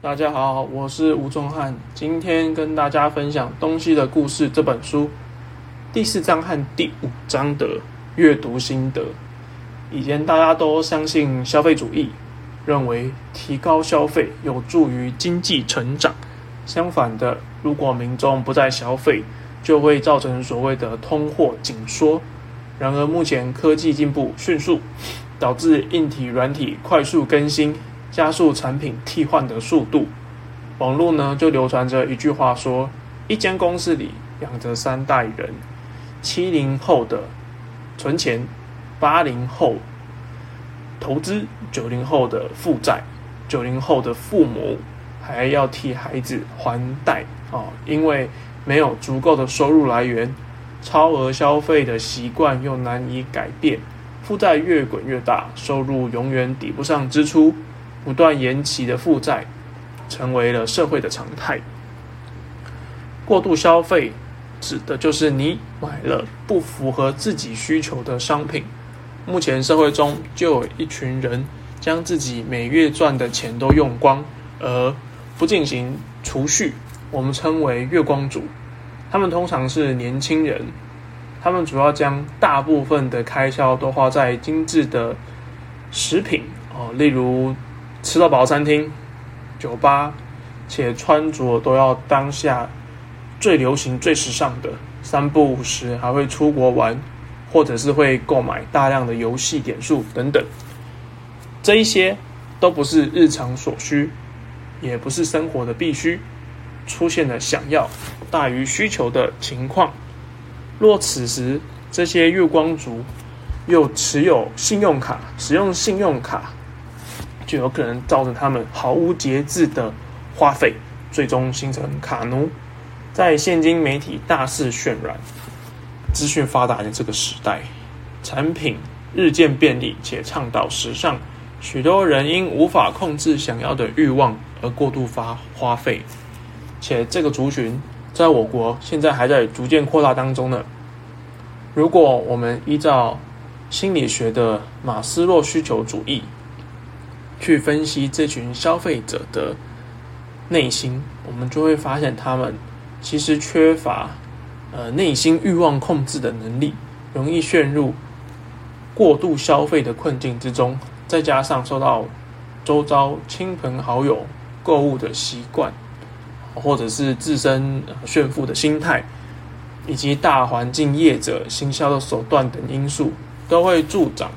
大家好，我是吴仲汉，今天跟大家分享《东西的故事》这本书第四章和第五章的阅读心得。以前大家都相信消费主义，认为提高消费有助于经济成长。相反的，如果民众不再消费，就会造成所谓的通货紧缩。然而，目前科技进步迅速，导致硬体、软体快速更新，加速产品替换的速度。网络呢，就流传着一句话说：一间公司里养着三代人，七零后的存钱，八零后投资，九零后的负债，九零后的父母还要替孩子还贷哦，因为没有足够的收入来源。超额消费的习惯又难以改变，负债越滚越大，收入永远抵不上支出，不断延期的负债成为了社会的常态。过度消费指的就是你买了不符合自己需求的商品。目前社会中就有一群人将自己每月赚的钱都用光，而不进行储蓄，我们称为月光族。他们通常是年轻人，他们主要将大部分的开销都花在精致的食品哦，例如吃到饱餐厅、酒吧，且穿着都要当下最流行、最时尚的。三不五时还会出国玩，或者是会购买大量的游戏点数等等。这一些都不是日常所需，也不是生活的必须。出现了想要大于需求的情况，若此时这些月光族又持有信用卡，使用信用卡，就有可能造成他们毫无节制的花费，最终形成卡奴。在现今媒体大肆渲染、资讯发达的这个时代，产品日渐便利且倡导时尚，许多人因无法控制想要的欲望而过度发花费。且这个族群在我国现在还在逐渐扩大当中呢。如果我们依照心理学的马斯洛需求主义去分析这群消费者的内心，我们就会发现他们其实缺乏呃内心欲望控制的能力，容易陷入过度消费的困境之中，再加上受到周遭亲朋好友购物的习惯。或者是自身炫富的心态，以及大环境业者行销的手段等因素，都会助长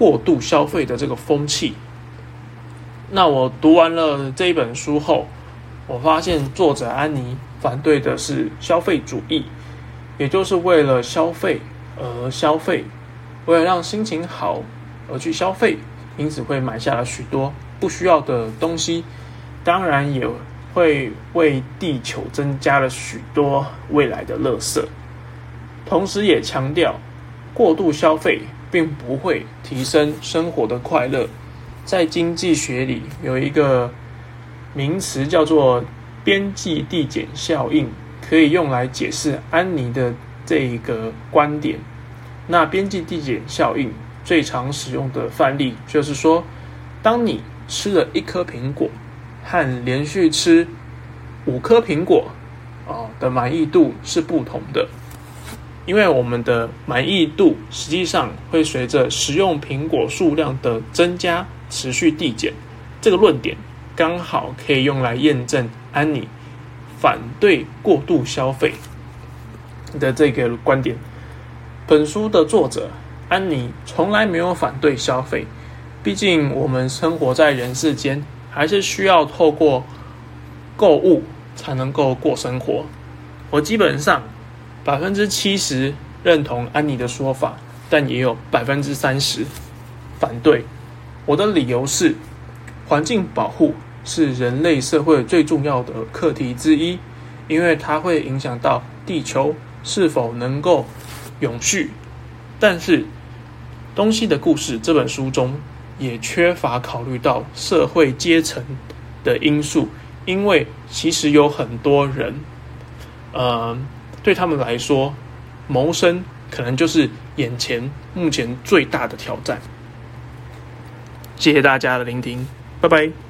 过度消费的这个风气。那我读完了这一本书后，我发现作者安妮反对的是消费主义，也就是为了消费而消费，为了让心情好而去消费，因此会买下了许多不需要的东西，当然也。会为地球增加了许多未来的垃圾，同时也强调过度消费并不会提升生活的快乐。在经济学里有一个名词叫做边际递减效应，可以用来解释安妮的这一个观点。那边际递减效应最常使用的范例就是说，当你吃了一颗苹果。和连续吃五颗苹果啊的满意度是不同的，因为我们的满意度实际上会随着食用苹果数量的增加持续递减。这个论点刚好可以用来验证安妮反对过度消费的这个观点。本书的作者安妮从来没有反对消费，毕竟我们生活在人世间。还是需要透过购物才能够过生活。我基本上百分之七十认同安妮的说法，但也有百分之三十反对。我的理由是，环境保护是人类社会最重要的课题之一，因为它会影响到地球是否能够永续。但是，《东西的故事》这本书中。也缺乏考虑到社会阶层的因素，因为其实有很多人，呃，对他们来说，谋生可能就是眼前目前最大的挑战。谢谢大家的聆听，拜拜。